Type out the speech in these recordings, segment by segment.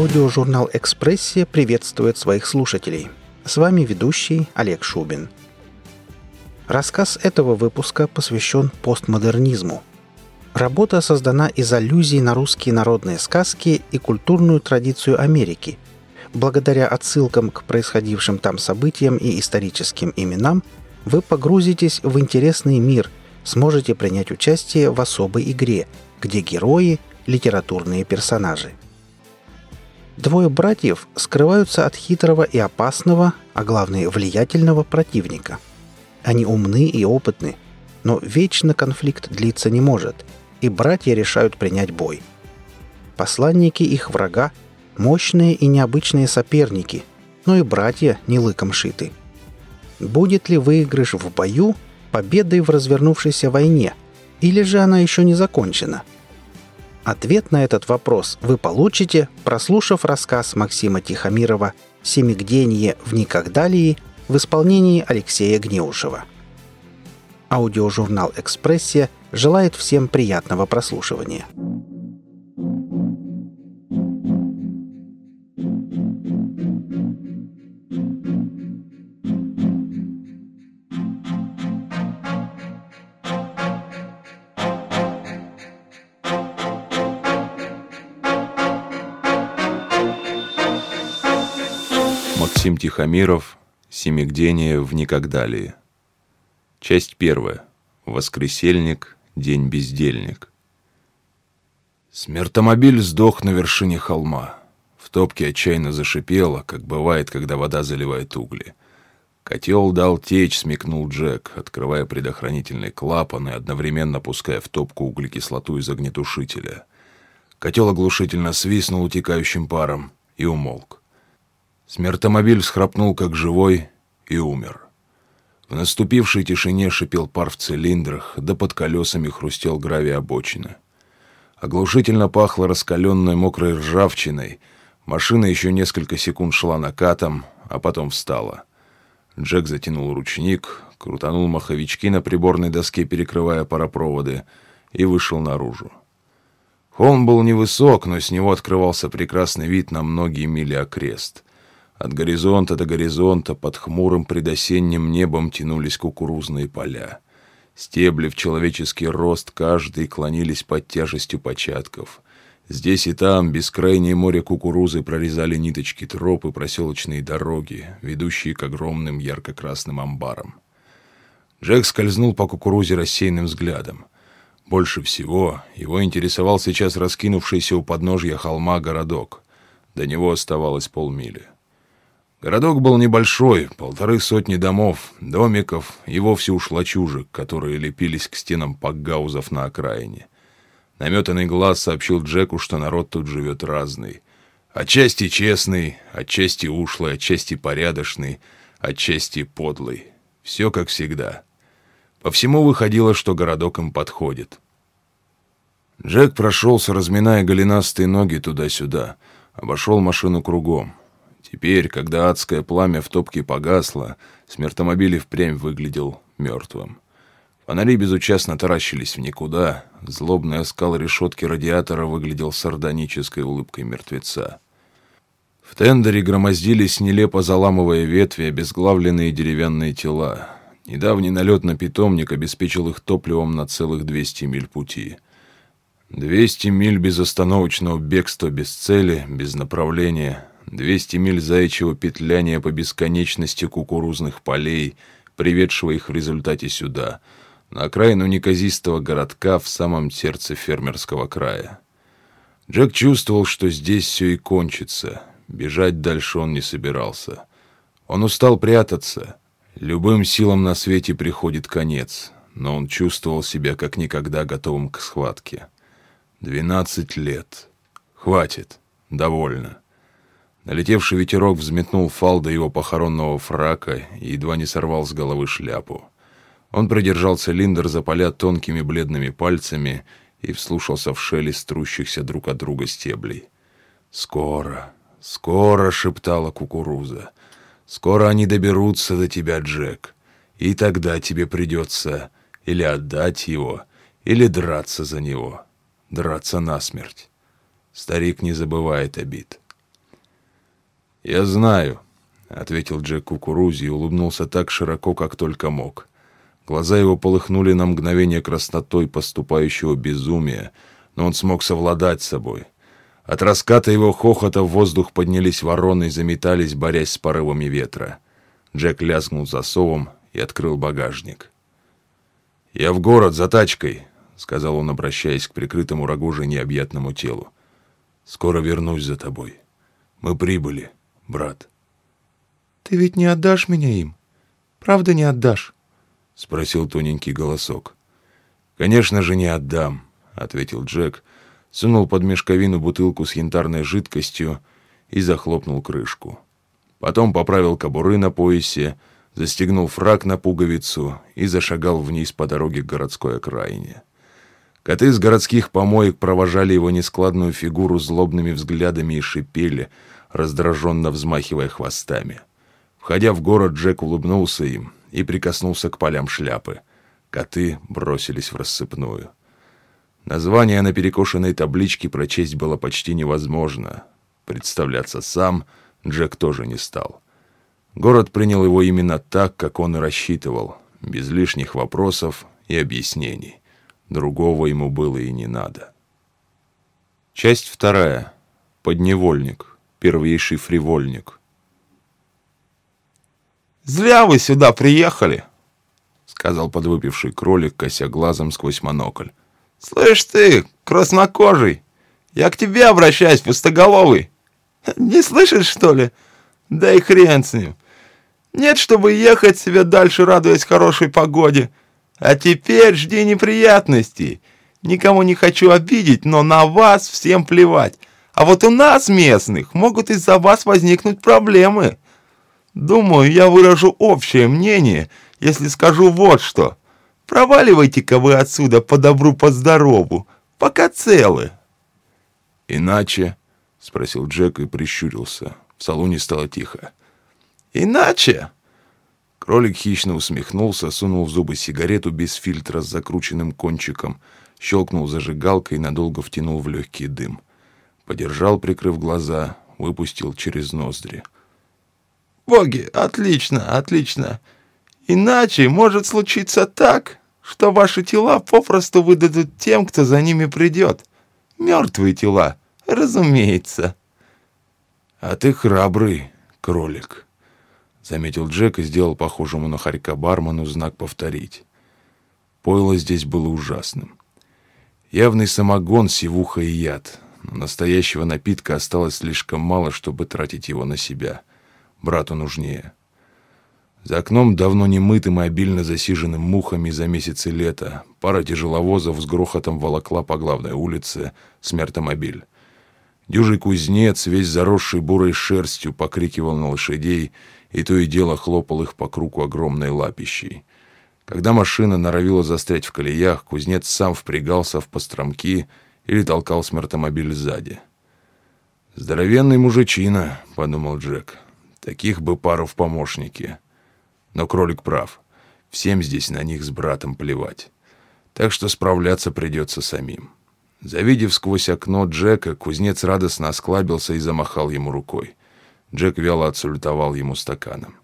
Аудиожурнал «Экспрессия» приветствует своих слушателей. С вами ведущий Олег Шубин. Рассказ этого выпуска посвящен постмодернизму. Работа создана из аллюзий на русские народные сказки и культурную традицию Америки. Благодаря отсылкам к происходившим там событиям и историческим именам вы погрузитесь в интересный мир, сможете принять участие в особой игре, где герои – литературные персонажи. Двое братьев скрываются от хитрого и опасного, а главное влиятельного противника. Они умны и опытны, но вечно конфликт длиться не может, и братья решают принять бой. Посланники их врага – мощные и необычные соперники, но и братья не лыком шиты. Будет ли выигрыш в бою победой в развернувшейся войне, или же она еще не закончена – Ответ на этот вопрос вы получите, прослушав рассказ Максима Тихомирова «Семигденье в Никогдалии» в исполнении Алексея Гнеушева. Аудиожурнал «Экспрессия» желает всем приятного прослушивания. Тихомиров «Семигдение в Никогдалии». Часть первая. Воскресельник, день бездельник. Смертомобиль сдох на вершине холма. В топке отчаянно зашипело, как бывает, когда вода заливает угли. Котел дал течь, смекнул Джек, открывая предохранительный клапан и одновременно пуская в топку углекислоту из огнетушителя. Котел оглушительно свистнул утекающим паром и умолк. Смертомобиль всхрапнул, как живой, и умер. В наступившей тишине шипел пар в цилиндрах, да под колесами хрустел гравий обочины. Оглушительно пахло раскаленной мокрой ржавчиной. Машина еще несколько секунд шла накатом, а потом встала. Джек затянул ручник, крутанул маховички на приборной доске, перекрывая паропроводы, и вышел наружу. Холм был невысок, но с него открывался прекрасный вид на многие мили окрест — от горизонта до горизонта под хмурым предосенним небом тянулись кукурузные поля. Стебли в человеческий рост каждый клонились под тяжестью початков. Здесь и там бескрайнее море кукурузы прорезали ниточки троп и проселочные дороги, ведущие к огромным ярко-красным амбарам. Джек скользнул по кукурузе рассеянным взглядом. Больше всего его интересовал сейчас раскинувшийся у подножья холма городок. До него оставалось полмили. Городок был небольшой, полторы сотни домов, домиков и вовсе уж лачужек, которые лепились к стенам пакгаузов на окраине. Наметанный глаз сообщил Джеку, что народ тут живет разный. Отчасти честный, отчасти ушлый, отчасти порядочный, отчасти подлый. Все как всегда. По всему выходило, что городок им подходит. Джек прошелся, разминая голенастые ноги туда-сюда, обошел машину кругом. Теперь, когда адское пламя в топке погасло, смертомобиль впрямь выглядел мертвым. Фонари безучастно таращились в никуда, злобный оскал решетки радиатора выглядел сардонической улыбкой мертвеца. В тендере громоздились, нелепо заламывая ветви, обезглавленные деревянные тела. Недавний налет на питомник обеспечил их топливом на целых 200 миль пути. 200 миль безостановочного бегства без цели, без направления, 200 миль заячьего петляния по бесконечности кукурузных полей, приведшего их в результате сюда, на окраину неказистого городка в самом сердце фермерского края. Джек чувствовал, что здесь все и кончится. Бежать дальше он не собирался. Он устал прятаться. Любым силам на свете приходит конец, но он чувствовал себя как никогда готовым к схватке. Двенадцать лет. Хватит. Довольно. Налетевший ветерок взметнул фалды его похоронного фрака и едва не сорвал с головы шляпу. Он продержал цилиндр за поля тонкими бледными пальцами и вслушался в шелест трущихся друг от друга стеблей. «Скоро, скоро!» — шептала кукуруза. «Скоро они доберутся до тебя, Джек, и тогда тебе придется или отдать его, или драться за него, драться насмерть. Старик не забывает обид». «Я знаю», — ответил Джек Кукурузи и улыбнулся так широко, как только мог. Глаза его полыхнули на мгновение краснотой поступающего безумия, но он смог совладать с собой. От раската его хохота в воздух поднялись вороны и заметались, борясь с порывами ветра. Джек лязгнул засовом и открыл багажник. «Я в город за тачкой», — сказал он, обращаясь к прикрытому рогоже необъятному телу. «Скоро вернусь за тобой. Мы прибыли, брат». «Ты ведь не отдашь меня им? Правда не отдашь?» — спросил тоненький голосок. «Конечно же не отдам», — ответил Джек, сунул под мешковину бутылку с янтарной жидкостью и захлопнул крышку. Потом поправил кобуры на поясе, застегнул фраг на пуговицу и зашагал вниз по дороге к городской окраине. Коты с городских помоек провожали его нескладную фигуру злобными взглядами и шипели, раздраженно взмахивая хвостами. Входя в город, Джек улыбнулся им и прикоснулся к полям шляпы. Коты бросились в рассыпную. Название на перекошенной табличке прочесть было почти невозможно. Представляться сам Джек тоже не стал. Город принял его именно так, как он и рассчитывал, без лишних вопросов и объяснений. Другого ему было и не надо. Часть вторая. Подневольник. Первейший фривольник. «Зря вы сюда приехали», — сказал подвыпивший кролик, кося глазом сквозь монокль. «Слышь ты, краснокожий, я к тебе обращаюсь, пустоголовый. Не слышишь, что ли? Да и хрен с ним. Нет, чтобы ехать себе дальше, радуясь хорошей погоде. А теперь жди неприятностей. Никому не хочу обидеть, но на вас всем плевать. А вот у нас, местных, могут из-за вас возникнуть проблемы. Думаю, я выражу общее мнение, если скажу вот что. Проваливайте-ка вы отсюда по добру, по здорову, пока целы. Иначе, спросил Джек и прищурился. В салоне стало тихо. Иначе? Кролик хищно усмехнулся, сунул в зубы сигарету без фильтра с закрученным кончиком, щелкнул зажигалкой и надолго втянул в легкий дым. Подержал, прикрыв глаза, выпустил через ноздри. «Боги, отлично, отлично. Иначе может случиться так, что ваши тела попросту выдадут тем, кто за ними придет. Мертвые тела, разумеется. А ты храбрый, кролик, заметил Джек и сделал похожему на хорька бармену знак повторить. Пойло здесь было ужасным. Явный самогон, сивуха и яд. Но настоящего напитка осталось слишком мало, чтобы тратить его на себя. Брату нужнее. За окном давно не мытым и обильно засиженным мухами за месяцы лета пара тяжеловозов с грохотом волокла по главной улице смертомобиль. Дюжий кузнец, весь заросший бурой шерстью, покрикивал на лошадей и то и дело хлопал их по кругу огромной лапищей. Когда машина норовила застрять в колеях, кузнец сам впрягался в постромки или толкал смертомобиль сзади. «Здоровенный мужичина», — подумал Джек. «Таких бы пару в помощники». Но кролик прав. Всем здесь на них с братом плевать. Так что справляться придется самим. Завидев сквозь окно Джека, кузнец радостно осклабился и замахал ему рукой. Джек вяло отсультовал ему стаканом.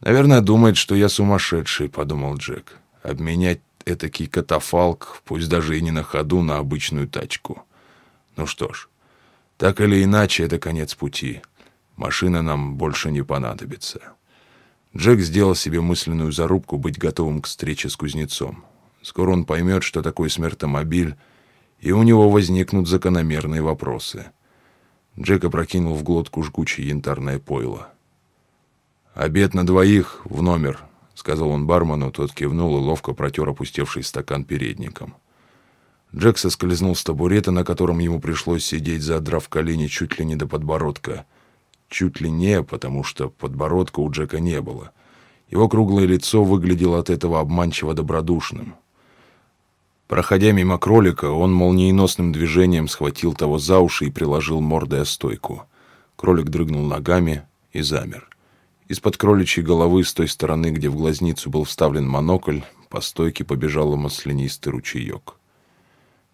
«Наверное, думает, что я сумасшедший», — подумал Джек. «Обменять этакий катафалк, пусть даже и не на ходу, на обычную тачку. Ну что ж, так или иначе, это конец пути. Машина нам больше не понадобится». Джек сделал себе мысленную зарубку быть готовым к встрече с кузнецом. Скоро он поймет, что такое смертомобиль, и у него возникнут закономерные вопросы. Джек опрокинул в глотку жгучее янтарное пойло. «Обед на двоих в номер», — сказал он бармену, тот кивнул и ловко протер опустевший стакан передником. Джек соскользнул с табурета, на котором ему пришлось сидеть, задрав колени чуть ли не до подбородка — Чуть ли не, потому что подбородка у Джека не было. Его круглое лицо выглядело от этого обманчиво добродушным. Проходя мимо кролика, он молниеносным движением схватил того за уши и приложил мордой о стойку. Кролик дрыгнул ногами и замер. Из-под кроличьей головы, с той стороны, где в глазницу был вставлен монокль, по стойке побежал маслянистый ручеек.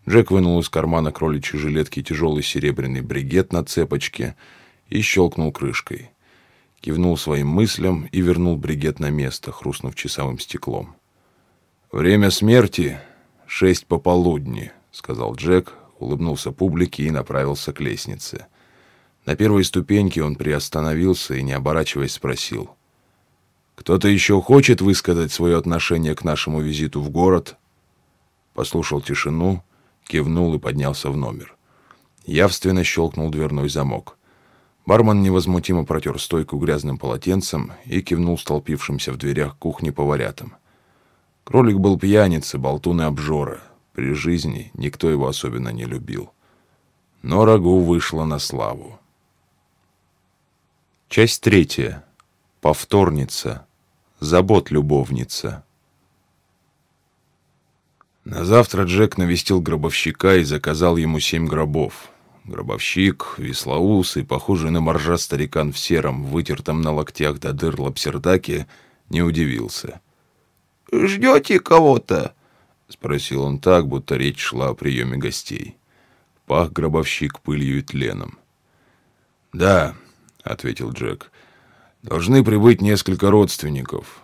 Джек вынул из кармана кроличьей жилетки тяжелый серебряный бригет на цепочке — и щелкнул крышкой. Кивнул своим мыслям и вернул бригет на место, хрустнув часовым стеклом. «Время смерти — шесть пополудни», — сказал Джек, улыбнулся публике и направился к лестнице. На первой ступеньке он приостановился и, не оборачиваясь, спросил. «Кто-то еще хочет высказать свое отношение к нашему визиту в город?» Послушал тишину, кивнул и поднялся в номер. Явственно щелкнул дверной замок. Бармен невозмутимо протер стойку грязным полотенцем и кивнул столпившимся в дверях кухни поварятам. Кролик был пьяница, болтун и обжора. При жизни никто его особенно не любил. Но рагу вышло на славу. Часть третья. Повторница. Забот-любовница. На завтра Джек навестил гробовщика и заказал ему семь гробов. Гробовщик, веслоусый, похожий на моржа старикан в сером, вытертом на локтях до дыр лапсердаке, не удивился. «Ждете кого-то?» — спросил он так, будто речь шла о приеме гостей. Пах гробовщик пылью и тленом. «Да», — ответил Джек. «Должны прибыть несколько родственников».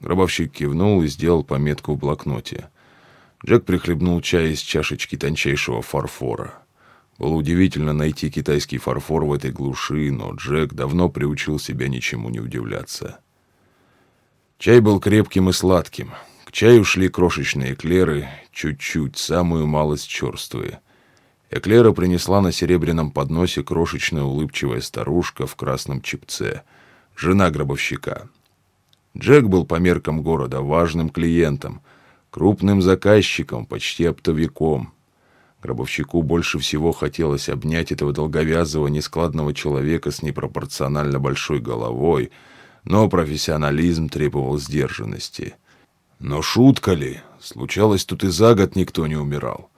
Гробовщик кивнул и сделал пометку в блокноте. Джек прихлебнул чай из чашечки тончайшего фарфора. Было удивительно найти китайский фарфор в этой глуши, но Джек давно приучил себя ничему не удивляться. Чай был крепким и сладким. К чаю шли крошечные эклеры, чуть-чуть, самую малость черствые — Эклера принесла на серебряном подносе крошечная улыбчивая старушка в красном чипце, жена гробовщика. Джек был по меркам города важным клиентом, крупным заказчиком, почти оптовиком. Гробовщику больше всего хотелось обнять этого долговязого, нескладного человека с непропорционально большой головой, но профессионализм требовал сдержанности. Но шутка ли? Случалось, тут и за год никто не умирал.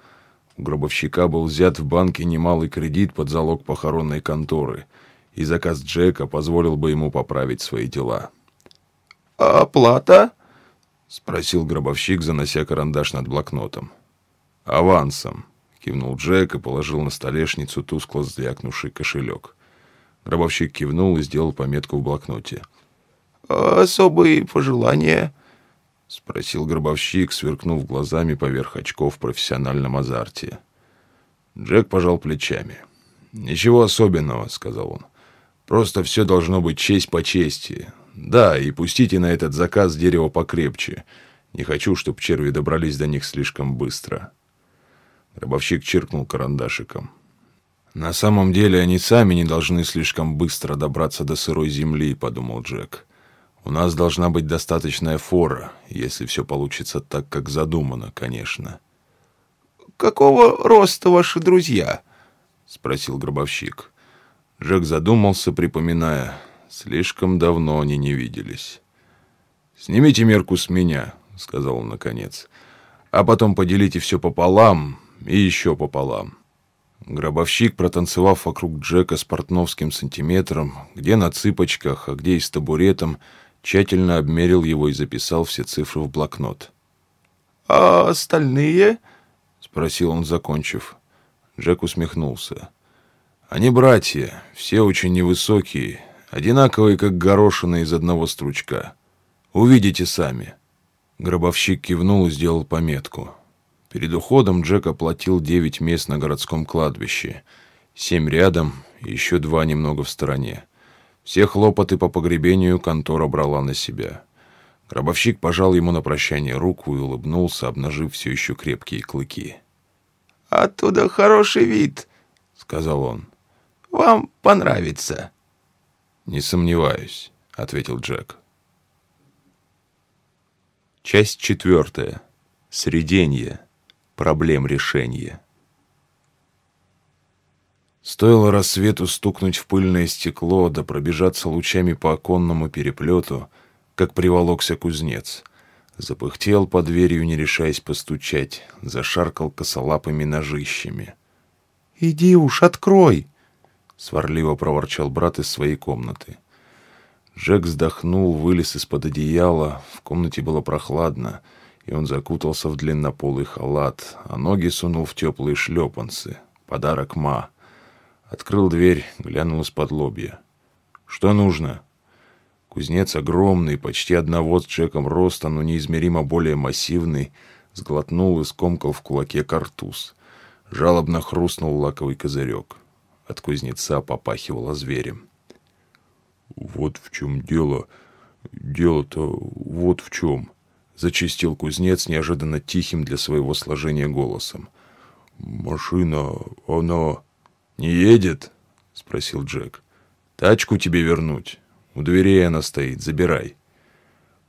У гробовщика был взят в банке немалый кредит под залог похоронной конторы, и заказ Джека позволил бы ему поправить свои дела. «А оплата?» — спросил гробовщик, занося карандаш над блокнотом. «Авансом», — кивнул Джек и положил на столешницу тускло звякнувший кошелек. Гробовщик кивнул и сделал пометку в блокноте. «Особые пожелания?» — спросил гробовщик, сверкнув глазами поверх очков в профессиональном азарте. Джек пожал плечами. «Ничего особенного», — сказал он. «Просто все должно быть честь по чести. Да, и пустите на этот заказ дерево покрепче. Не хочу, чтобы черви добрались до них слишком быстро». Гробовщик чиркнул карандашиком. «На самом деле они сами не должны слишком быстро добраться до сырой земли», — подумал Джек. У нас должна быть достаточная фора, если все получится так, как задумано, конечно. «Какого роста ваши друзья?» — спросил гробовщик. Джек задумался, припоминая. Слишком давно они не виделись. «Снимите мерку с меня», — сказал он наконец. «А потом поделите все пополам и еще пополам». Гробовщик, протанцевав вокруг Джека с портновским сантиметром, где на цыпочках, а где и с табуретом, тщательно обмерил его и записал все цифры в блокнот. «А остальные?» — спросил он, закончив. Джек усмехнулся. «Они братья, все очень невысокие, одинаковые, как горошины из одного стручка. Увидите сами». Гробовщик кивнул и сделал пометку. Перед уходом Джек оплатил девять мест на городском кладбище. Семь рядом и еще два немного в стороне. Все хлопоты по погребению контора брала на себя. Гробовщик пожал ему на прощание руку и улыбнулся, обнажив все еще крепкие клыки. «Оттуда хороший вид», — сказал он. «Вам понравится». «Не сомневаюсь», — ответил Джек. Часть четвертая. Среденье. Проблем решения. Стоило рассвету стукнуть в пыльное стекло, да пробежаться лучами по оконному переплету, как приволокся кузнец. Запыхтел под дверью, не решаясь постучать, зашаркал косолапыми ножищами. «Иди уж, открой!» — сварливо проворчал брат из своей комнаты. Джек вздохнул, вылез из-под одеяла, в комнате было прохладно, и он закутался в длиннополый халат, а ноги сунул в теплые шлепанцы, подарок Ма — Открыл дверь, глянул из-под лобья. «Что нужно?» Кузнец огромный, почти одного с Джеком роста, но неизмеримо более массивный, сглотнул и скомкал в кулаке картуз. Жалобно хрустнул лаковый козырек. От кузнеца попахивало зверем. «Вот в чем дело. Дело-то вот в чем», — зачистил кузнец неожиданно тихим для своего сложения голосом. «Машина, она...» «Не едет?» — спросил Джек. «Тачку тебе вернуть. У дверей она стоит. Забирай».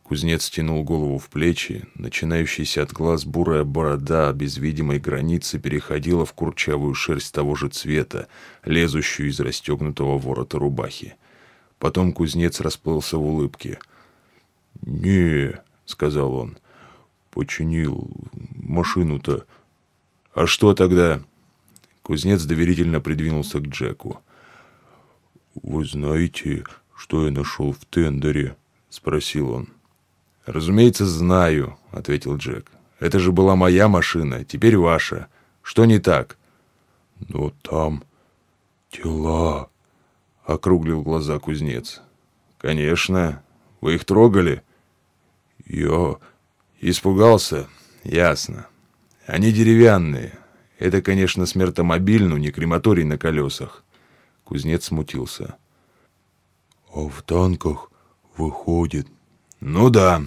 Кузнец тянул голову в плечи. Начинающаяся от глаз бурая борода без видимой границы переходила в курчавую шерсть того же цвета, лезущую из расстегнутого ворота рубахи. Потом кузнец расплылся в улыбке. «Не», — сказал он, — «починил машину-то». «А что тогда?» Кузнец доверительно придвинулся к Джеку. «Вы знаете, что я нашел в тендере?» — спросил он. «Разумеется, знаю», — ответил Джек. «Это же была моя машина, теперь ваша. Что не так?» «Но там тела», — округлил глаза кузнец. «Конечно. Вы их трогали?» «Я...» «Испугался? Ясно. Они деревянные. Это, конечно, смертомобиль, но не крематорий на колесах». Кузнец смутился. «А в танках выходит...» «Ну да».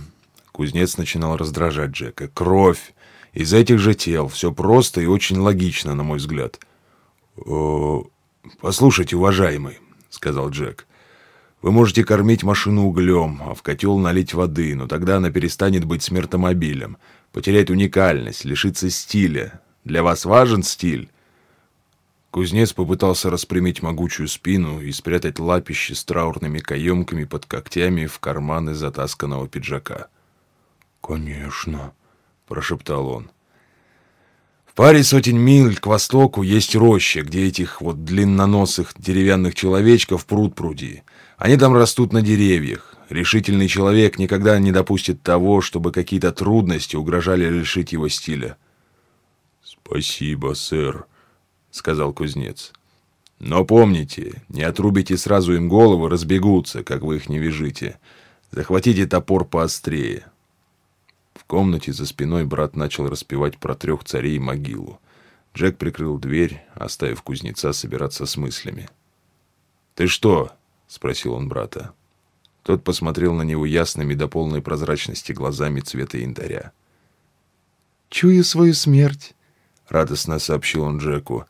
Кузнец начинал раздражать Джека. «Кровь. Из этих же тел. Все просто и очень логично, на мой взгляд». «Э, «Послушайте, уважаемый», — сказал Джек. «Вы можете кормить машину углем, а в котел налить воды, но тогда она перестанет быть смертомобилем, потеряет уникальность, лишится стиля. Для вас важен стиль?» Кузнец попытался распрямить могучую спину и спрятать лапище с траурными каемками под когтями в карманы затасканного пиджака. «Конечно», — прошептал он. «В паре сотен миль к востоку есть роща, где этих вот длинноносых деревянных человечков пруд пруди. Они там растут на деревьях. Решительный человек никогда не допустит того, чтобы какие-то трудности угрожали лишить его стиля». «Спасибо, сэр», сказал кузнец. Но помните, не отрубите сразу им головы, разбегутся, как вы их не вяжите. Захватите топор поострее. В комнате за спиной брат начал распевать про трех царей могилу. Джек прикрыл дверь, оставив кузнеца собираться с мыслями. «Ты что?» — спросил он брата. Тот посмотрел на него ясными до полной прозрачности глазами цвета янтаря. «Чую свою смерть», — радостно сообщил он Джеку.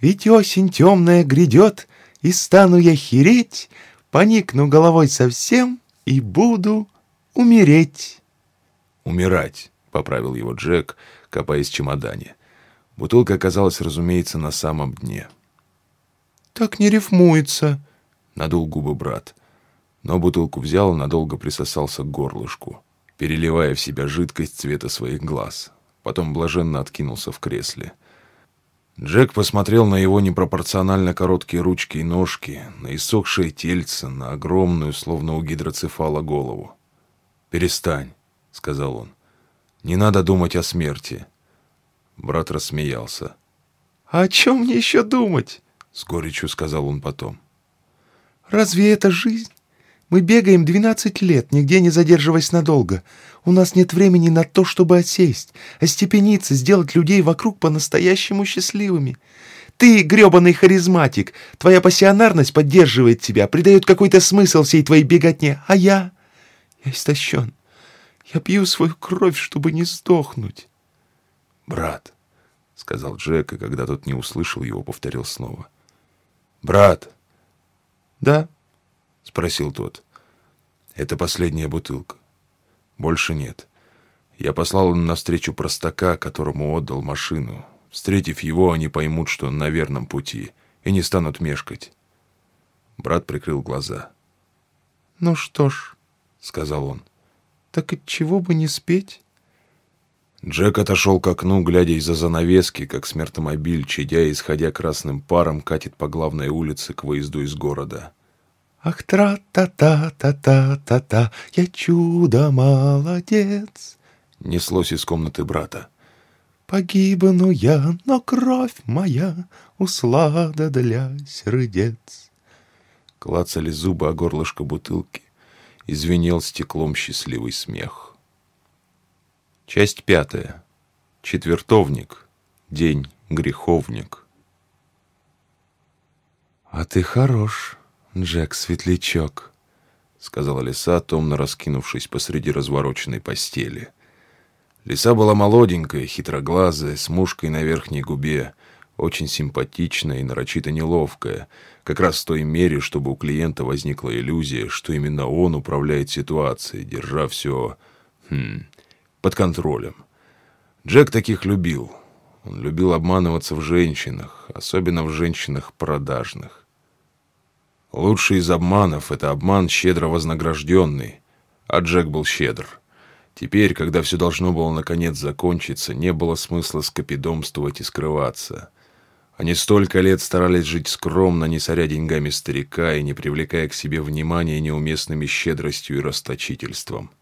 Ведь осень темная грядет, и стану я хереть, поникну головой совсем и буду умереть. «Умирать», — поправил его Джек, копаясь в чемодане. Бутылка оказалась, разумеется, на самом дне. «Так не рифмуется», — надул губы брат. Но бутылку взял и надолго присосался к горлышку, переливая в себя жидкость цвета своих глаз. Потом блаженно откинулся в кресле — Джек посмотрел на его непропорционально короткие ручки и ножки, на иссохшее тельце, на огромную, словно у гидроцефала, голову. «Перестань», — сказал он. «Не надо думать о смерти». Брат рассмеялся. «А о чем мне еще думать?» — с горечью сказал он потом. «Разве это жизнь? Мы бегаем двенадцать лет, нигде не задерживаясь надолго. У нас нет времени на то, чтобы осесть, остепениться, сделать людей вокруг по-настоящему счастливыми. Ты гребаный харизматик, твоя пассионарность поддерживает тебя, придает какой-то смысл всей твоей беготне, а я... Я истощен. Я пью свою кровь, чтобы не сдохнуть. «Брат», — сказал Джек, и когда тот не услышал его, повторил снова. «Брат». «Да?» — спросил тот. «Это последняя бутылка. Больше нет. Я послал им навстречу простака, которому отдал машину. Встретив его, они поймут, что он на верном пути, и не станут мешкать». Брат прикрыл глаза. «Ну что ж», — сказал он, — «так от чего бы не спеть?» Джек отошел к окну, глядя из-за занавески, как смертомобиль, чадя и исходя красным паром, катит по главной улице к выезду из города. Ах, тра-та-та-та-та-та-та, я чудо-молодец. Неслось из комнаты брата. Погибну я, но кровь моя услада для сердец. Клацали зубы о горлышко бутылки, и звенел стеклом счастливый смех. Часть пятая. Четвертовник. День греховник. «А ты хорош, Джек Светлячок», — сказала лиса, томно раскинувшись посреди развороченной постели. Лиса была молоденькая, хитроглазая, с мушкой на верхней губе, очень симпатичная и нарочито неловкая, как раз в той мере, чтобы у клиента возникла иллюзия, что именно он управляет ситуацией, держа все хм, под контролем. Джек таких любил. Он любил обманываться в женщинах, особенно в женщинах продажных. Лучший из обманов — это обман щедро вознагражденный, а Джек был щедр. Теперь, когда все должно было наконец закончиться, не было смысла скопидомствовать и скрываться. Они столько лет старались жить скромно, не соря деньгами старика и не привлекая к себе внимания неуместными щедростью и расточительством.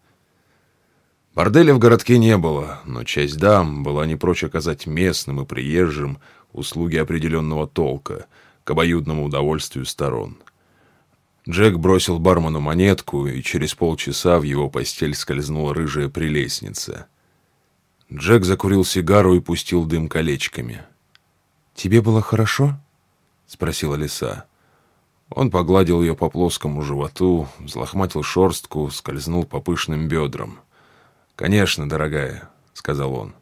Борделя в городке не было, но часть дам была не прочь оказать местным и приезжим услуги определенного толка к обоюдному удовольствию сторон. Джек бросил бармену монетку, и через полчаса в его постель скользнула рыжая прелестница. Джек закурил сигару и пустил дым колечками. «Тебе было хорошо?» — спросила лиса. Он погладил ее по плоскому животу, взлохматил шорстку, скользнул по пышным бедрам — «Конечно, дорогая», — сказал он.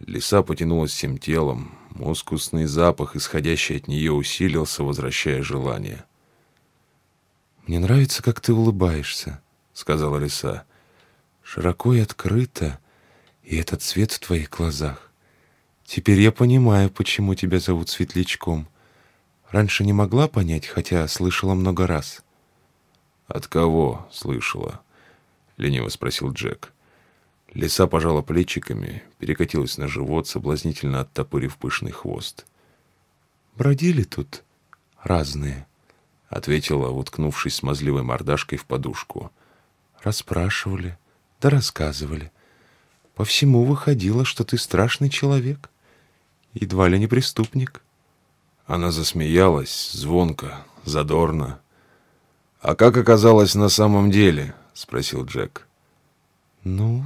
Лиса потянулась всем телом. Мускусный запах, исходящий от нее, усилился, возвращая желание. «Мне нравится, как ты улыбаешься», — сказала лиса. «Широко и открыто, и этот цвет в твоих глазах. Теперь я понимаю, почему тебя зовут Светлячком. Раньше не могла понять, хотя слышала много раз». «От кого слышала?» — лениво спросил Джек. Лиса пожала плечиками, перекатилась на живот, соблазнительно оттопырив пышный хвост. «Бродили тут разные», — ответила, уткнувшись смазливой мордашкой в подушку. «Расспрашивали, да рассказывали. По всему выходило, что ты страшный человек, едва ли не преступник». Она засмеялась, звонко, задорно. «А как оказалось на самом деле?» — спросил Джек. «Ну,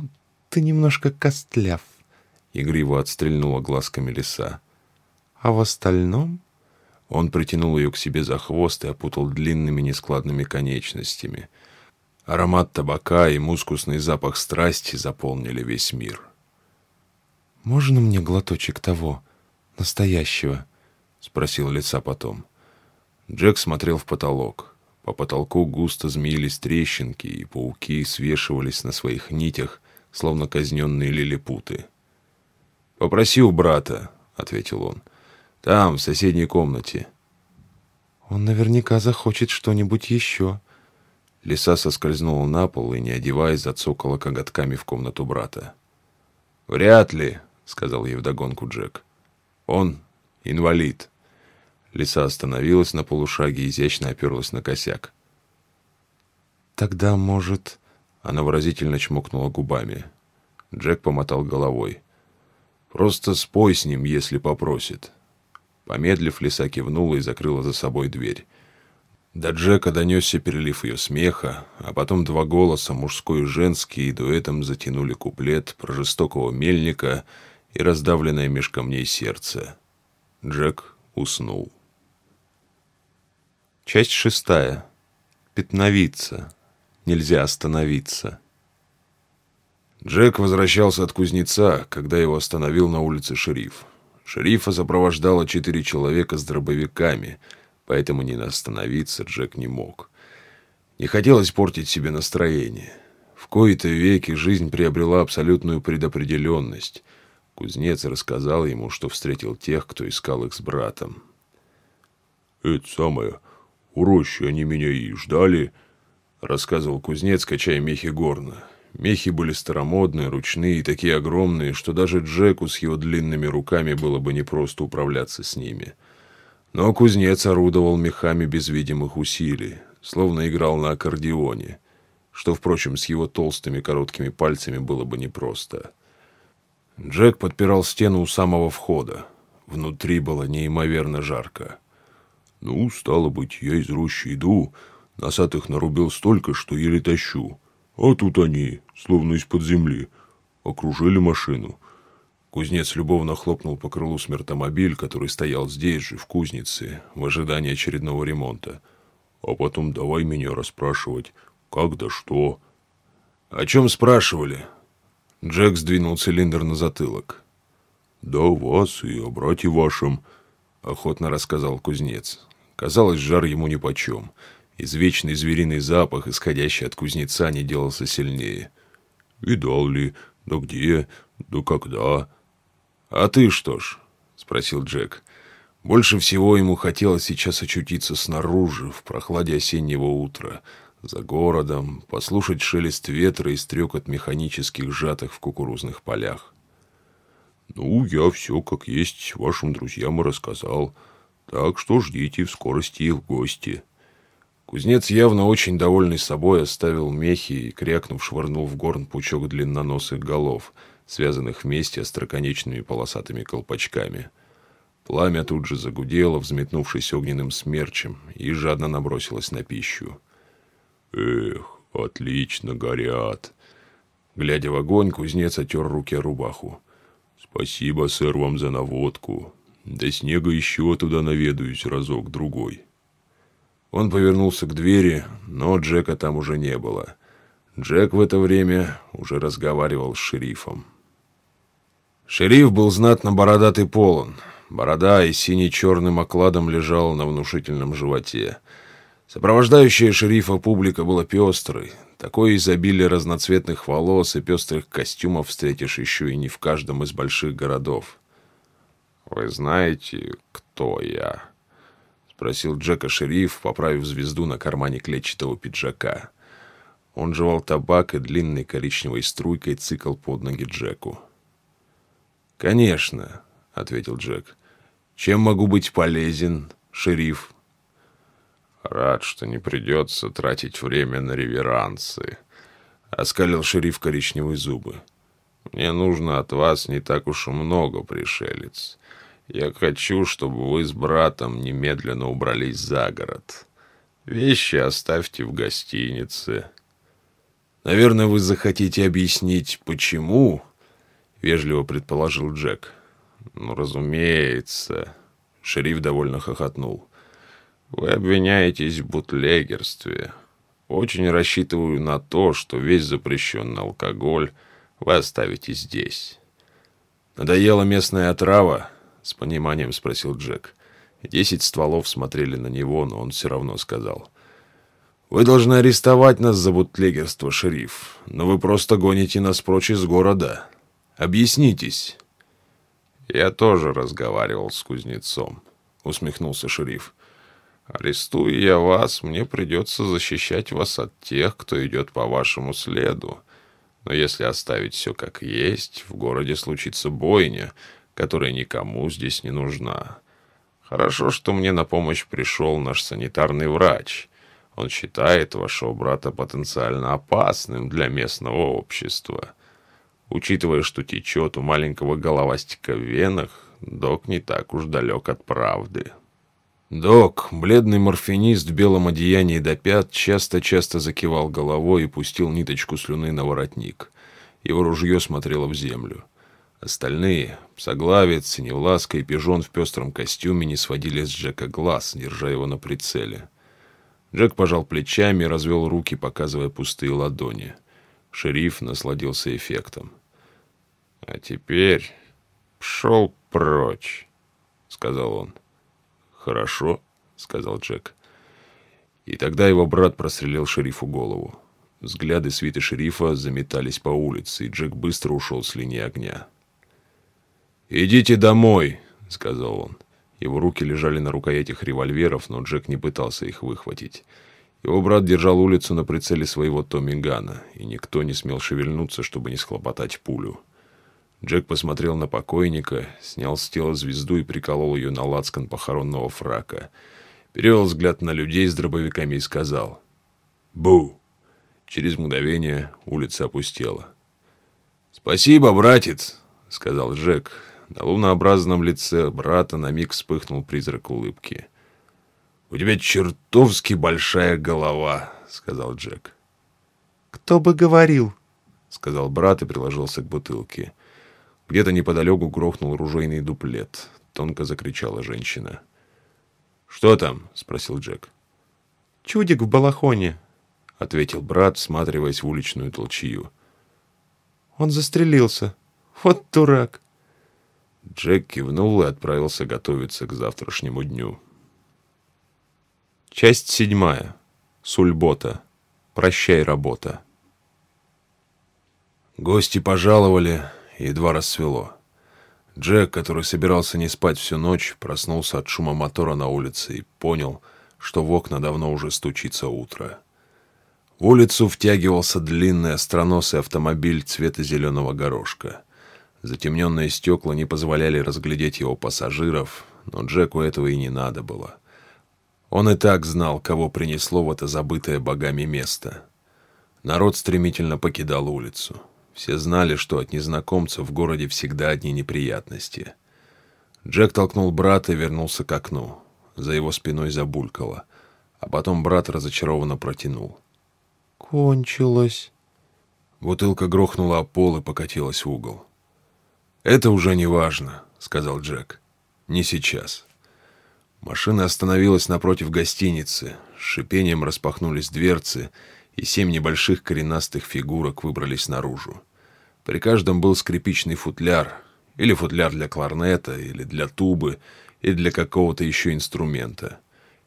ты немножко костляв», — игриво отстрельнула глазками лиса. «А в остальном...» Он притянул ее к себе за хвост и опутал длинными нескладными конечностями. Аромат табака и мускусный запах страсти заполнили весь мир. «Можно мне глоточек того, настоящего?» — спросил лица потом. Джек смотрел в потолок. По потолку густо змеились трещинки, и пауки свешивались на своих нитях, словно казненные лилипуты. «Попроси у брата», — ответил он. «Там, в соседней комнате». «Он наверняка захочет что-нибудь еще». Лиса соскользнула на пол и, не одеваясь, зацокала коготками в комнату брата. «Вряд ли», — сказал ей вдогонку Джек. «Он инвалид». Лиса остановилась на полушаге и изящно оперлась на косяк. «Тогда, может...» Она выразительно чмокнула губами. Джек помотал головой. «Просто спой с ним, если попросит». Помедлив, лиса кивнула и закрыла за собой дверь. До Джека донесся перелив ее смеха, а потом два голоса, мужской и женский, и дуэтом затянули куплет про жестокого мельника и раздавленное меж камней сердце. Джек уснул. Часть шестая. Пятновица нельзя остановиться. Джек возвращался от кузнеца, когда его остановил на улице шериф. Шерифа сопровождало четыре человека с дробовиками, поэтому не остановиться Джек не мог. Не хотелось портить себе настроение. В кои-то веки жизнь приобрела абсолютную предопределенность. Кузнец рассказал ему, что встретил тех, кто искал их с братом. «Это самое, у рощи они меня и ждали», — рассказывал кузнец, качая мехи горна. Мехи были старомодные, ручные и такие огромные, что даже Джеку с его длинными руками было бы непросто управляться с ними. Но кузнец орудовал мехами без видимых усилий, словно играл на аккордеоне, что, впрочем, с его толстыми короткими пальцами было бы непросто. Джек подпирал стену у самого входа. Внутри было неимоверно жарко. «Ну, стало быть, я из рощи иду, носатых нарубил столько, что еле тащу. А тут они, словно из-под земли, окружили машину». Кузнец любовно хлопнул по крылу смертомобиль, который стоял здесь же, в кузнице, в ожидании очередного ремонта. А потом давай меня расспрашивать, как да что. О чем спрашивали? Джек сдвинул цилиндр на затылок. «Да вас и о брате вашем», — охотно рассказал кузнец. Казалось, жар ему нипочем. Извечный звериный запах, исходящий от кузнеца, не делался сильнее. «Видал ли? Да где? Да когда?» «А ты что ж?» — спросил Джек. Больше всего ему хотелось сейчас очутиться снаружи, в прохладе осеннего утра, за городом, послушать шелест ветра и стрекот механических сжатых в кукурузных полях. «Ну, я все как есть вашим друзьям и рассказал, так что ждите в скорости их в гости». Кузнец, явно очень довольный собой, оставил мехи и, крякнув, швырнул в горн пучок длинноносых голов — связанных вместе остроконечными полосатыми колпачками. Пламя тут же загудело, взметнувшись огненным смерчем, и жадно набросилось на пищу. «Эх, отлично горят!» Глядя в огонь, кузнец отер руки рубаху. «Спасибо, сэр, вам за наводку. До снега еще туда наведаюсь разок-другой». Он повернулся к двери, но Джека там уже не было. Джек в это время уже разговаривал с шерифом. Шериф был знатно бородатый полон. Борода и синий-черным окладом лежала на внушительном животе. Сопровождающая шерифа публика была пестрой. Такое изобилие разноцветных волос и пестрых костюмов встретишь еще и не в каждом из больших городов. «Вы знаете, кто я?» — спросил Джека шериф, поправив звезду на кармане клетчатого пиджака. Он жевал табак и длинной коричневой струйкой цикл под ноги Джеку. «Конечно», — ответил Джек. «Чем могу быть полезен, шериф?» «Рад, что не придется тратить время на реверансы», — оскалил шериф коричневые зубы. «Мне нужно от вас не так уж и много, пришелец. Я хочу, чтобы вы с братом немедленно убрались за город. Вещи оставьте в гостинице». «Наверное, вы захотите объяснить, почему?» — вежливо предположил Джек. «Ну, разумеется». Шериф довольно хохотнул. «Вы обвиняетесь в бутлегерстве. Очень рассчитываю на то, что весь запрещенный алкоголь вы оставите здесь». «Надоела местная отрава?» — с пониманием спросил Джек. Десять стволов смотрели на него, но он все равно сказал. «Вы должны арестовать нас за бутлегерство, шериф, но вы просто гоните нас прочь из города». Объяснитесь». «Я тоже разговаривал с кузнецом», — усмехнулся шериф. «Арестуя я вас, мне придется защищать вас от тех, кто идет по вашему следу. Но если оставить все как есть, в городе случится бойня, которая никому здесь не нужна. Хорошо, что мне на помощь пришел наш санитарный врач. Он считает вашего брата потенциально опасным для местного общества». Учитывая, что течет у маленького головастика в венах, док не так уж далек от правды. Док, бледный морфинист в белом одеянии до пят, часто-часто закивал головой и пустил ниточку слюны на воротник. Его ружье смотрело в землю. Остальные, псоглавец, синевласка и пижон в пестром костюме не сводили с Джека глаз, держа его на прицеле. Джек пожал плечами и развел руки, показывая пустые ладони. Шериф насладился эффектом. «А теперь пшел прочь», — сказал он. «Хорошо», — сказал Джек. И тогда его брат прострелил шерифу голову. Взгляды свиты шерифа заметались по улице, и Джек быстро ушел с линии огня. «Идите домой», — сказал он. Его руки лежали на рукоятях револьверов, но Джек не пытался их выхватить. Его брат держал улицу на прицеле своего Томми Гана, и никто не смел шевельнуться, чтобы не схлопотать пулю. Джек посмотрел на покойника, снял с тела звезду и приколол ее на лацкан похоронного фрака. Перевел взгляд на людей с дробовиками и сказал «Бу!». Через мгновение улица опустела. «Спасибо, братец!» — сказал Джек. На лунообразном лице брата на миг вспыхнул призрак улыбки. «У тебя чертовски большая голова», — сказал Джек. «Кто бы говорил?» — сказал брат и приложился к бутылке. Где-то неподалеку грохнул ружейный дуплет. Тонко закричала женщина. «Что там?» — спросил Джек. «Чудик в балахоне», — ответил брат, всматриваясь в уличную толчью. «Он застрелился. Вот дурак». Джек кивнул и отправился готовиться к завтрашнему дню. Часть седьмая. Сульбота. Прощай, работа. Гости пожаловали, едва рассвело. Джек, который собирался не спать всю ночь, проснулся от шума мотора на улице и понял, что в окна давно уже стучится утро. В улицу втягивался длинный остроносый автомобиль цвета зеленого горошка. Затемненные стекла не позволяли разглядеть его пассажиров, но Джеку этого и не надо было. Он и так знал, кого принесло в это забытое богами место. Народ стремительно покидал улицу. Все знали, что от незнакомцев в городе всегда одни неприятности. Джек толкнул брата и вернулся к окну. За его спиной забулькало. А потом брат разочарованно протянул. «Кончилось». Бутылка грохнула о пол и покатилась в угол. «Это уже не важно», — сказал Джек. «Не сейчас». Машина остановилась напротив гостиницы. С шипением распахнулись дверцы, и семь небольших коренастых фигурок выбрались наружу. При каждом был скрипичный футляр, или футляр для кларнета, или для тубы, или для какого-то еще инструмента.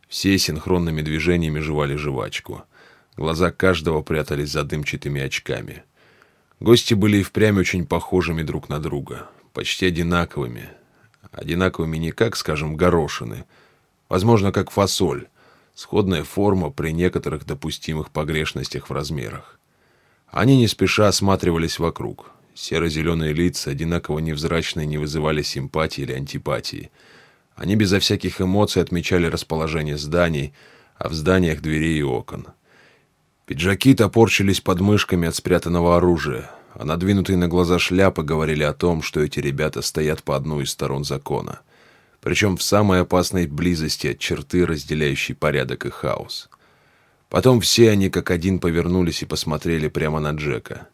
Все синхронными движениями жевали жвачку. Глаза каждого прятались за дымчатыми очками. Гости были и впрямь очень похожими друг на друга, почти одинаковыми. Одинаковыми не как, скажем, горошины, возможно, как фасоль, сходная форма при некоторых допустимых погрешностях в размерах. Они не спеша осматривались вокруг. Серо-зеленые лица, одинаково невзрачные, не вызывали симпатии или антипатии. Они безо всяких эмоций отмечали расположение зданий, а в зданиях дверей и окон. Пиджаки топорчились под мышками от спрятанного оружия, а надвинутые на глаза шляпы говорили о том, что эти ребята стоят по одной из сторон закона — причем в самой опасной близости от черты, разделяющей порядок и хаос. Потом все они как один повернулись и посмотрели прямо на Джека.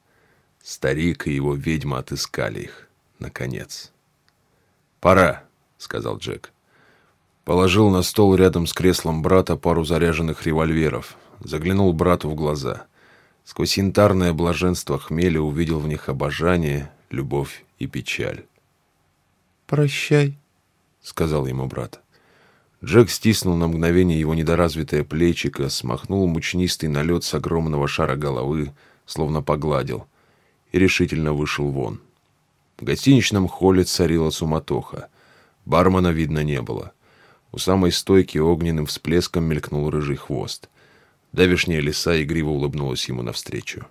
Старик и его ведьма отыскали их, наконец. «Пора», — сказал Джек. Положил на стол рядом с креслом брата пару заряженных револьверов, заглянул брату в глаза. Сквозь янтарное блаженство хмеля увидел в них обожание, любовь и печаль. «Прощай», — сказал ему брат. Джек стиснул на мгновение его недоразвитое плечико, смахнул мучнистый налет с огромного шара головы, словно погладил, и решительно вышел вон. В гостиничном холле царила суматоха. Бармена видно не было. У самой стойки огненным всплеском мелькнул рыжий хвост. Давишняя лиса игриво улыбнулась ему навстречу.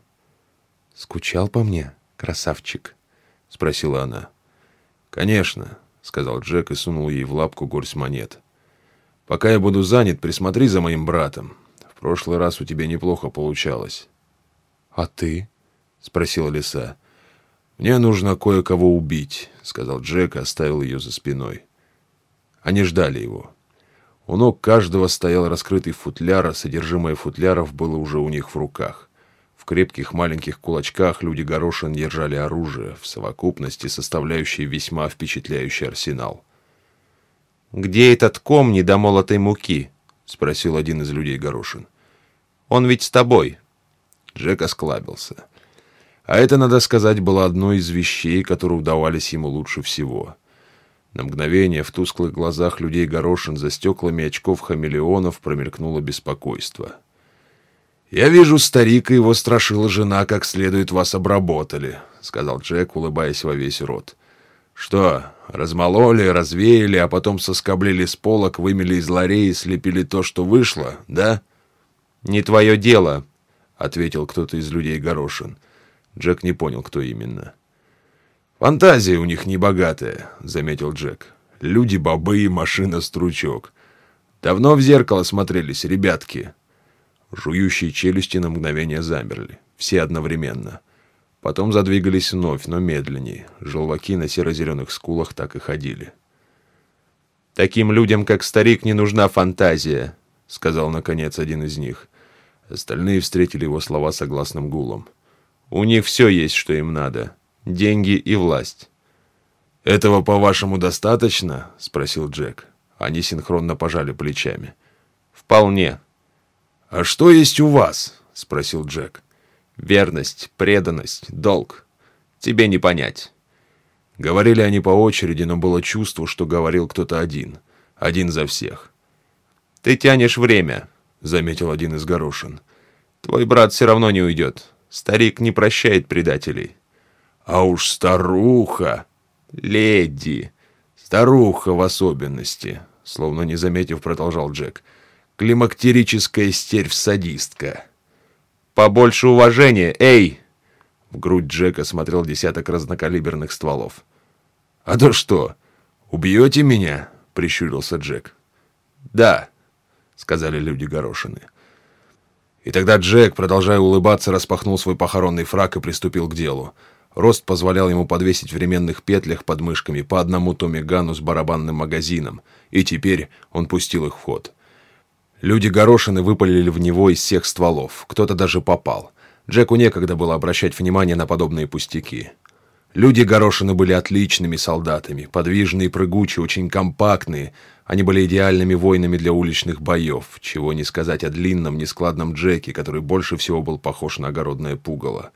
«Скучал по мне, красавчик?» — спросила она. «Конечно», сказал Джек и сунул ей в лапку горсть монет. «Пока я буду занят, присмотри за моим братом. В прошлый раз у тебя неплохо получалось». «А ты?» — спросила лиса. «Мне нужно кое-кого убить», — сказал Джек и оставил ее за спиной. Они ждали его. У ног каждого стоял раскрытый футляр, а содержимое футляров было уже у них в руках крепких маленьких кулачках люди горошин держали оружие, в совокупности составляющее весьма впечатляющий арсенал. «Где этот ком недомолотой муки?» — спросил один из людей горошин. «Он ведь с тобой». Джек осклабился. А это, надо сказать, было одной из вещей, которые удавались ему лучше всего. На мгновение в тусклых глазах людей горошин за стеклами очков хамелеонов промелькнуло беспокойство — «Я вижу, старик и его страшила жена как следует вас обработали», — сказал Джек, улыбаясь во весь рот. «Что, размололи, развеяли, а потом соскоблили с полок, вымели из ларей и слепили то, что вышло, да?» «Не твое дело», — ответил кто-то из людей горошин. Джек не понял, кто именно. «Фантазия у них небогатая», — заметил Джек. «Люди-бобы и машина-стручок. Давно в зеркало смотрелись, ребятки». Жующие челюсти на мгновение замерли. Все одновременно. Потом задвигались вновь, но медленнее. Желваки на серо-зеленых скулах так и ходили. «Таким людям, как старик, не нужна фантазия», — сказал, наконец, один из них. Остальные встретили его слова согласным гулом. «У них все есть, что им надо. Деньги и власть». «Этого, по-вашему, достаточно?» — спросил Джек. Они синхронно пожали плечами. «Вполне». «А что есть у вас?» — спросил Джек. «Верность, преданность, долг. Тебе не понять». Говорили они по очереди, но было чувство, что говорил кто-то один. Один за всех. «Ты тянешь время», — заметил один из горошин. «Твой брат все равно не уйдет. Старик не прощает предателей». «А уж старуха!» «Леди! Старуха в особенности!» Словно не заметив, продолжал Джек. «Климактерическая стервь-садистка!» «Побольше уважения, эй!» В грудь Джека смотрел десяток разнокалиберных стволов. «А то что, убьете меня?» — прищурился Джек. «Да», — сказали люди горошины. И тогда Джек, продолжая улыбаться, распахнул свой похоронный фрак и приступил к делу. Рост позволял ему подвесить в ременных петлях под мышками по одному Томми с барабанным магазином, и теперь он пустил их в ход. Люди горошины выпалили в него из всех стволов, кто-то даже попал. Джеку некогда было обращать внимание на подобные пустяки. Люди горошины были отличными солдатами, подвижные, прыгучие, очень компактные. Они были идеальными воинами для уличных боев, чего не сказать о длинном, нескладном Джеке, который больше всего был похож на огородное пугало.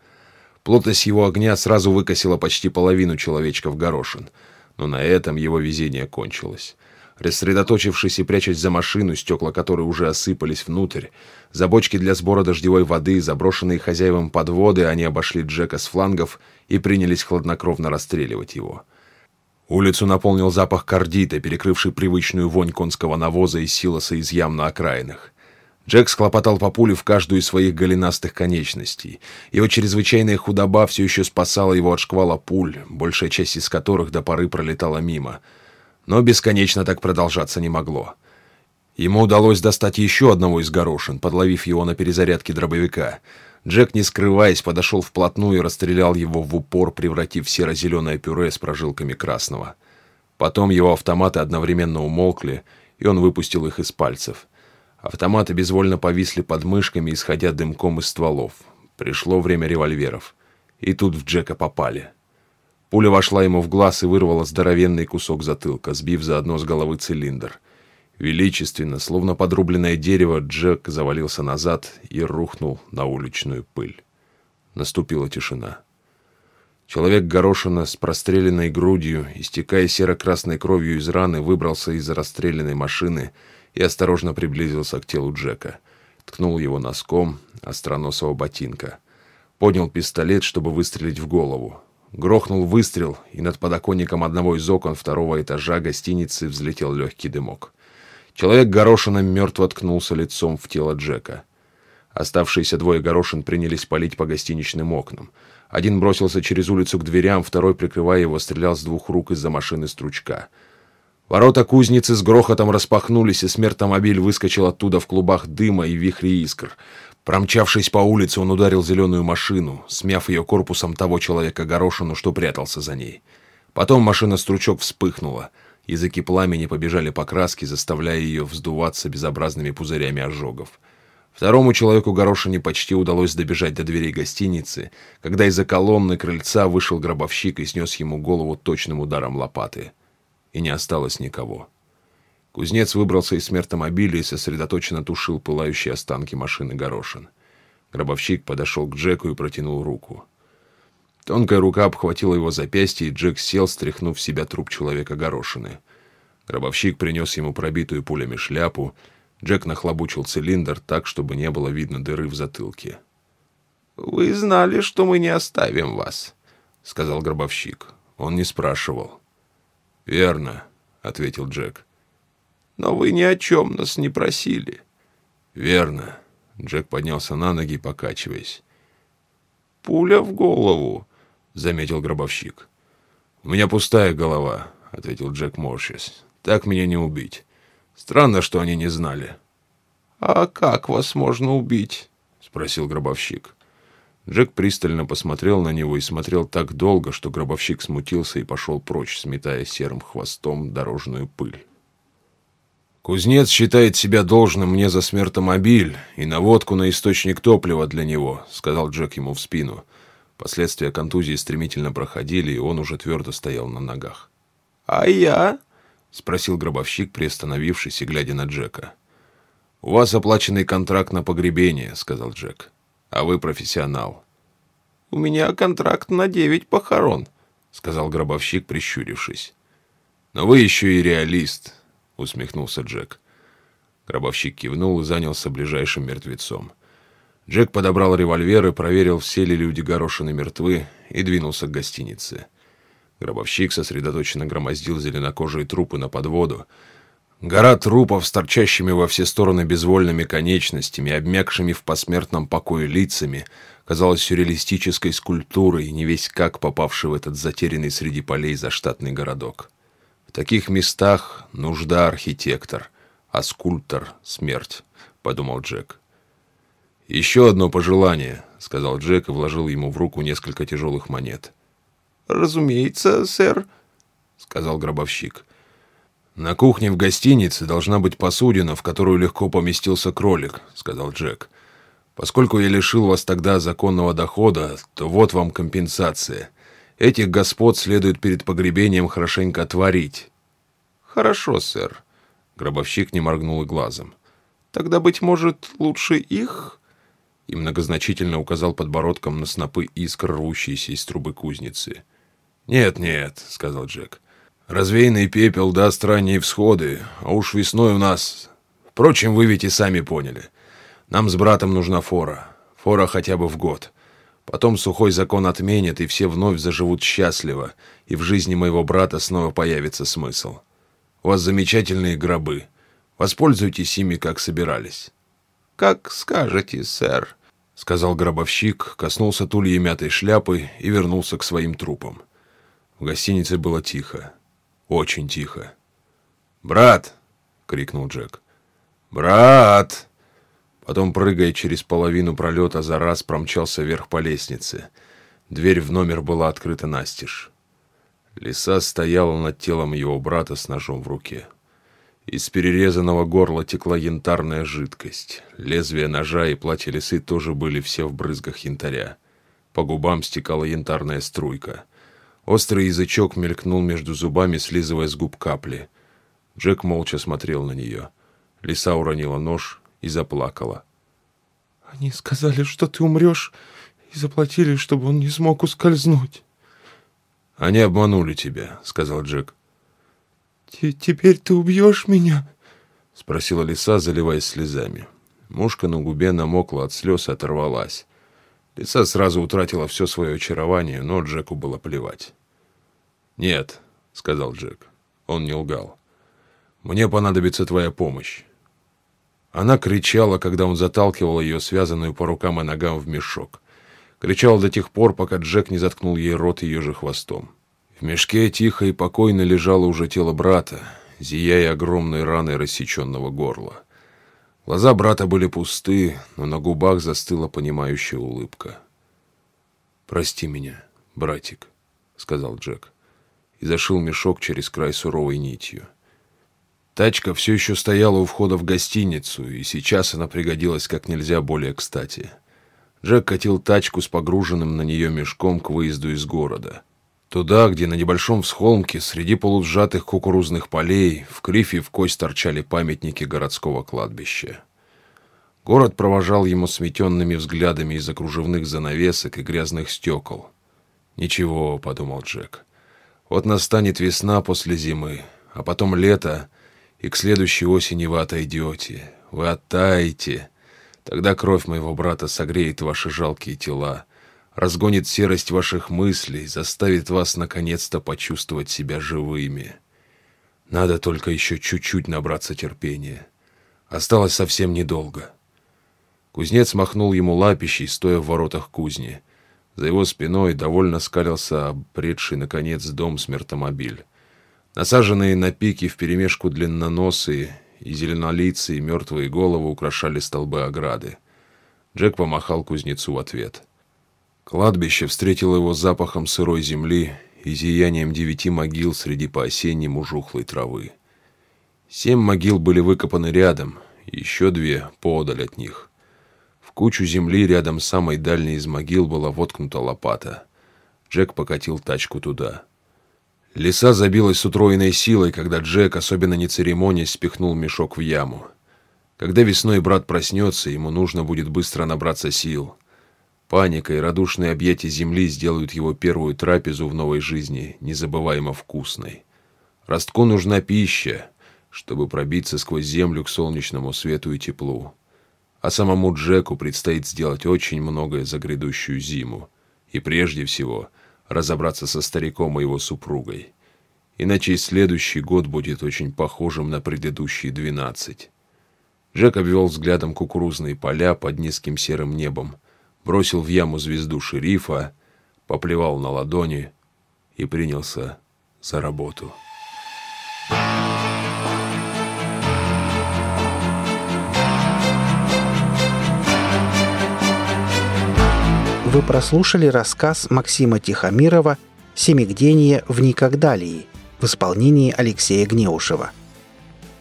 Плотность его огня сразу выкосила почти половину человечков горошин. Но на этом его везение кончилось. Рассредоточившись и прячась за машину, стекла которой уже осыпались внутрь, за бочки для сбора дождевой воды, заброшенные хозяевам подводы, они обошли Джека с флангов и принялись хладнокровно расстреливать его. Улицу наполнил запах кардита, перекрывший привычную вонь конского навоза и силоса из ям на окраинах. Джек схлопотал по пуле в каждую из своих голенастых конечностей. Его чрезвычайная худоба все еще спасала его от шквала пуль, большая часть из которых до поры пролетала мимо. Но бесконечно так продолжаться не могло. Ему удалось достать еще одного из горошин, подловив его на перезарядке дробовика. Джек, не скрываясь, подошел вплотную и расстрелял его в упор, превратив серо-зеленое пюре с прожилками красного. Потом его автоматы одновременно умолкли, и он выпустил их из пальцев. Автоматы безвольно повисли под мышками, исходя дымком из стволов. Пришло время револьверов. И тут в Джека попали. Пуля вошла ему в глаз и вырвала здоровенный кусок затылка, сбив заодно с головы цилиндр. Величественно, словно подрубленное дерево, Джек завалился назад и рухнул на уличную пыль. Наступила тишина. Человек горошина с простреленной грудью, истекая серо-красной кровью из раны, выбрался из расстрелянной машины — и осторожно приблизился к телу Джека. Ткнул его носком остроносого ботинка. Поднял пистолет, чтобы выстрелить в голову. Грохнул выстрел, и над подоконником одного из окон второго этажа гостиницы взлетел легкий дымок. Человек горошином мертво ткнулся лицом в тело Джека. Оставшиеся двое горошин принялись палить по гостиничным окнам. Один бросился через улицу к дверям, второй, прикрывая его, стрелял с двух рук из-за машины стручка. Ворота кузницы с грохотом распахнулись, и смертомобиль выскочил оттуда в клубах дыма и вихре искр. Промчавшись по улице, он ударил зеленую машину, смяв ее корпусом того человека горошину, что прятался за ней. Потом машина-стручок вспыхнула. Языки пламени побежали по краске, заставляя ее вздуваться безобразными пузырями ожогов. Второму человеку горошине почти удалось добежать до дверей гостиницы, когда из-за колонны крыльца вышел гробовщик и снес ему голову точным ударом лопаты и не осталось никого. Кузнец выбрался из смертомобиля и сосредоточенно тушил пылающие останки машины горошин. Гробовщик подошел к Джеку и протянул руку. Тонкая рука обхватила его запястье, и Джек сел, стряхнув в себя труп человека горошины. Гробовщик принес ему пробитую пулями шляпу. Джек нахлобучил цилиндр так, чтобы не было видно дыры в затылке. «Вы знали, что мы не оставим вас», — сказал гробовщик. Он не спрашивал. «Верно», — ответил Джек. «Но вы ни о чем нас не просили». «Верно». Джек поднялся на ноги, покачиваясь. «Пуля в голову», — заметил гробовщик. «У меня пустая голова», — ответил Джек морщась. «Так меня не убить. Странно, что они не знали». «А как вас можно убить?» — спросил гробовщик. Джек пристально посмотрел на него и смотрел так долго, что гробовщик смутился и пошел прочь, сметая серым хвостом дорожную пыль. «Кузнец считает себя должным мне за смертомобиль и наводку на источник топлива для него», — сказал Джек ему в спину. Последствия контузии стремительно проходили, и он уже твердо стоял на ногах. «А я?» — спросил гробовщик, приостановившись и глядя на Джека. «У вас оплаченный контракт на погребение», — сказал Джек. «А вы профессионал». «У меня контракт на девять похорон», — сказал гробовщик, прищурившись. «Но вы еще и реалист», — усмехнулся Джек. Гробовщик кивнул и занялся ближайшим мертвецом. Джек подобрал револьвер и проверил, все ли люди горошины мертвы, и двинулся к гостинице. Гробовщик сосредоточенно громоздил зеленокожие трупы на подводу, Гора трупов с торчащими во все стороны безвольными конечностями, обмякшими в посмертном покое лицами, казалась сюрреалистической скульптурой, не весь как попавший в этот затерянный среди полей заштатный городок. В таких местах нужда архитектор, а скульптор — смерть, — подумал Джек. «Еще одно пожелание», — сказал Джек и вложил ему в руку несколько тяжелых монет. «Разумеется, сэр», — сказал гробовщик. «На кухне в гостинице должна быть посудина, в которую легко поместился кролик», — сказал Джек. «Поскольку я лишил вас тогда законного дохода, то вот вам компенсация. Этих господ следует перед погребением хорошенько отварить». «Хорошо, сэр». Гробовщик не моргнул и глазом. «Тогда, быть может, лучше их?» И многозначительно указал подбородком на снопы искр, рвущиеся из трубы кузницы. «Нет, нет», — сказал Джек. Развеянный пепел даст ранние всходы, а уж весной у нас... Впрочем, вы ведь и сами поняли. Нам с братом нужна фора. Фора хотя бы в год. Потом сухой закон отменят, и все вновь заживут счастливо, и в жизни моего брата снова появится смысл. У вас замечательные гробы. Воспользуйтесь ими, как собирались. — Как скажете, сэр, — сказал гробовщик, коснулся тульей мятой шляпы и вернулся к своим трупам. В гостинице было тихо. Очень тихо. «Брат!» — крикнул Джек. «Брат!» Потом, прыгая через половину пролета, за раз промчался вверх по лестнице. Дверь в номер была открыта настежь. Лиса стояла над телом его брата с ножом в руке. Из перерезанного горла текла янтарная жидкость. Лезвие ножа и платье лисы тоже были все в брызгах янтаря. По губам стекала янтарная струйка. Острый язычок мелькнул между зубами, слизывая с губ капли. Джек молча смотрел на нее. Лиса уронила нож и заплакала. «Они сказали, что ты умрешь, и заплатили, чтобы он не смог ускользнуть». «Они обманули тебя», — сказал Джек. «Теперь ты убьешь меня?» — спросила лиса, заливаясь слезами. Мушка на губе намокла от слез и оторвалась. Лиса сразу утратила все свое очарование, но Джеку было плевать. «Нет», — сказал Джек. Он не лгал. «Мне понадобится твоя помощь». Она кричала, когда он заталкивал ее, связанную по рукам и ногам, в мешок. Кричала до тех пор, пока Джек не заткнул ей рот ее же хвостом. В мешке тихо и покойно лежало уже тело брата, зияя огромной раной рассеченного горла. Глаза брата были пусты, но на губах застыла понимающая улыбка. «Прости меня, братик», — сказал Джек, и зашил мешок через край суровой нитью. Тачка все еще стояла у входа в гостиницу, и сейчас она пригодилась как нельзя более кстати. Джек катил тачку с погруженным на нее мешком к выезду из города — Туда, где на небольшом всхолмке среди полусжатых кукурузных полей в крифе в кость торчали памятники городского кладбища. Город провожал ему сметенными взглядами из-за кружевных занавесок и грязных стекол. «Ничего», — подумал Джек, — «вот настанет весна после зимы, а потом лето, и к следующей осени вы отойдете, вы оттаете. Тогда кровь моего брата согреет ваши жалкие тела, разгонит серость ваших мыслей, заставит вас наконец-то почувствовать себя живыми. Надо только еще чуть-чуть набраться терпения. Осталось совсем недолго. Кузнец махнул ему лапищей, стоя в воротах кузни. За его спиной довольно скалился обретший, наконец, дом смертомобиль. Насаженные на пике вперемешку длинноносые и зеленолицые мертвые головы украшали столбы ограды. Джек помахал кузнецу в ответ — Кладбище встретило его запахом сырой земли и зиянием девяти могил среди по-осеннему жухлой травы. Семь могил были выкопаны рядом, еще две подаль от них. Кучу земли рядом с самой дальней из могил была воткнута лопата. Джек покатил тачку туда. Лиса забилась с утроенной силой, когда Джек, особенно не церемонясь, спихнул мешок в яму. Когда весной брат проснется, ему нужно будет быстро набраться сил. Паника и радушные объятия земли сделают его первую трапезу в новой жизни незабываемо вкусной. Ростку нужна пища, чтобы пробиться сквозь землю к солнечному свету и теплу. А самому Джеку предстоит сделать очень многое за грядущую зиму. И прежде всего – разобраться со стариком и его супругой. Иначе и следующий год будет очень похожим на предыдущие двенадцать. Джек обвел взглядом кукурузные поля под низким серым небом, бросил в яму звезду шерифа, поплевал на ладони и принялся за работу. Вы прослушали рассказ Максима Тихомирова «Семигдение в Никогдалии» в исполнении Алексея Гнеушева.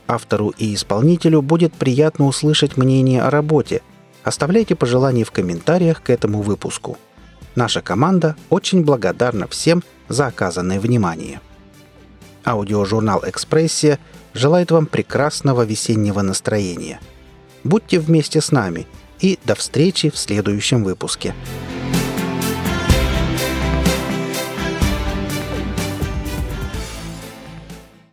Автору и исполнителю будет приятно услышать мнение о работе. Оставляйте пожелания в комментариях к этому выпуску. Наша команда очень благодарна всем за оказанное внимание. Аудиожурнал «Экспрессия» желает вам прекрасного весеннего настроения. Будьте вместе с нами и до встречи в следующем выпуске.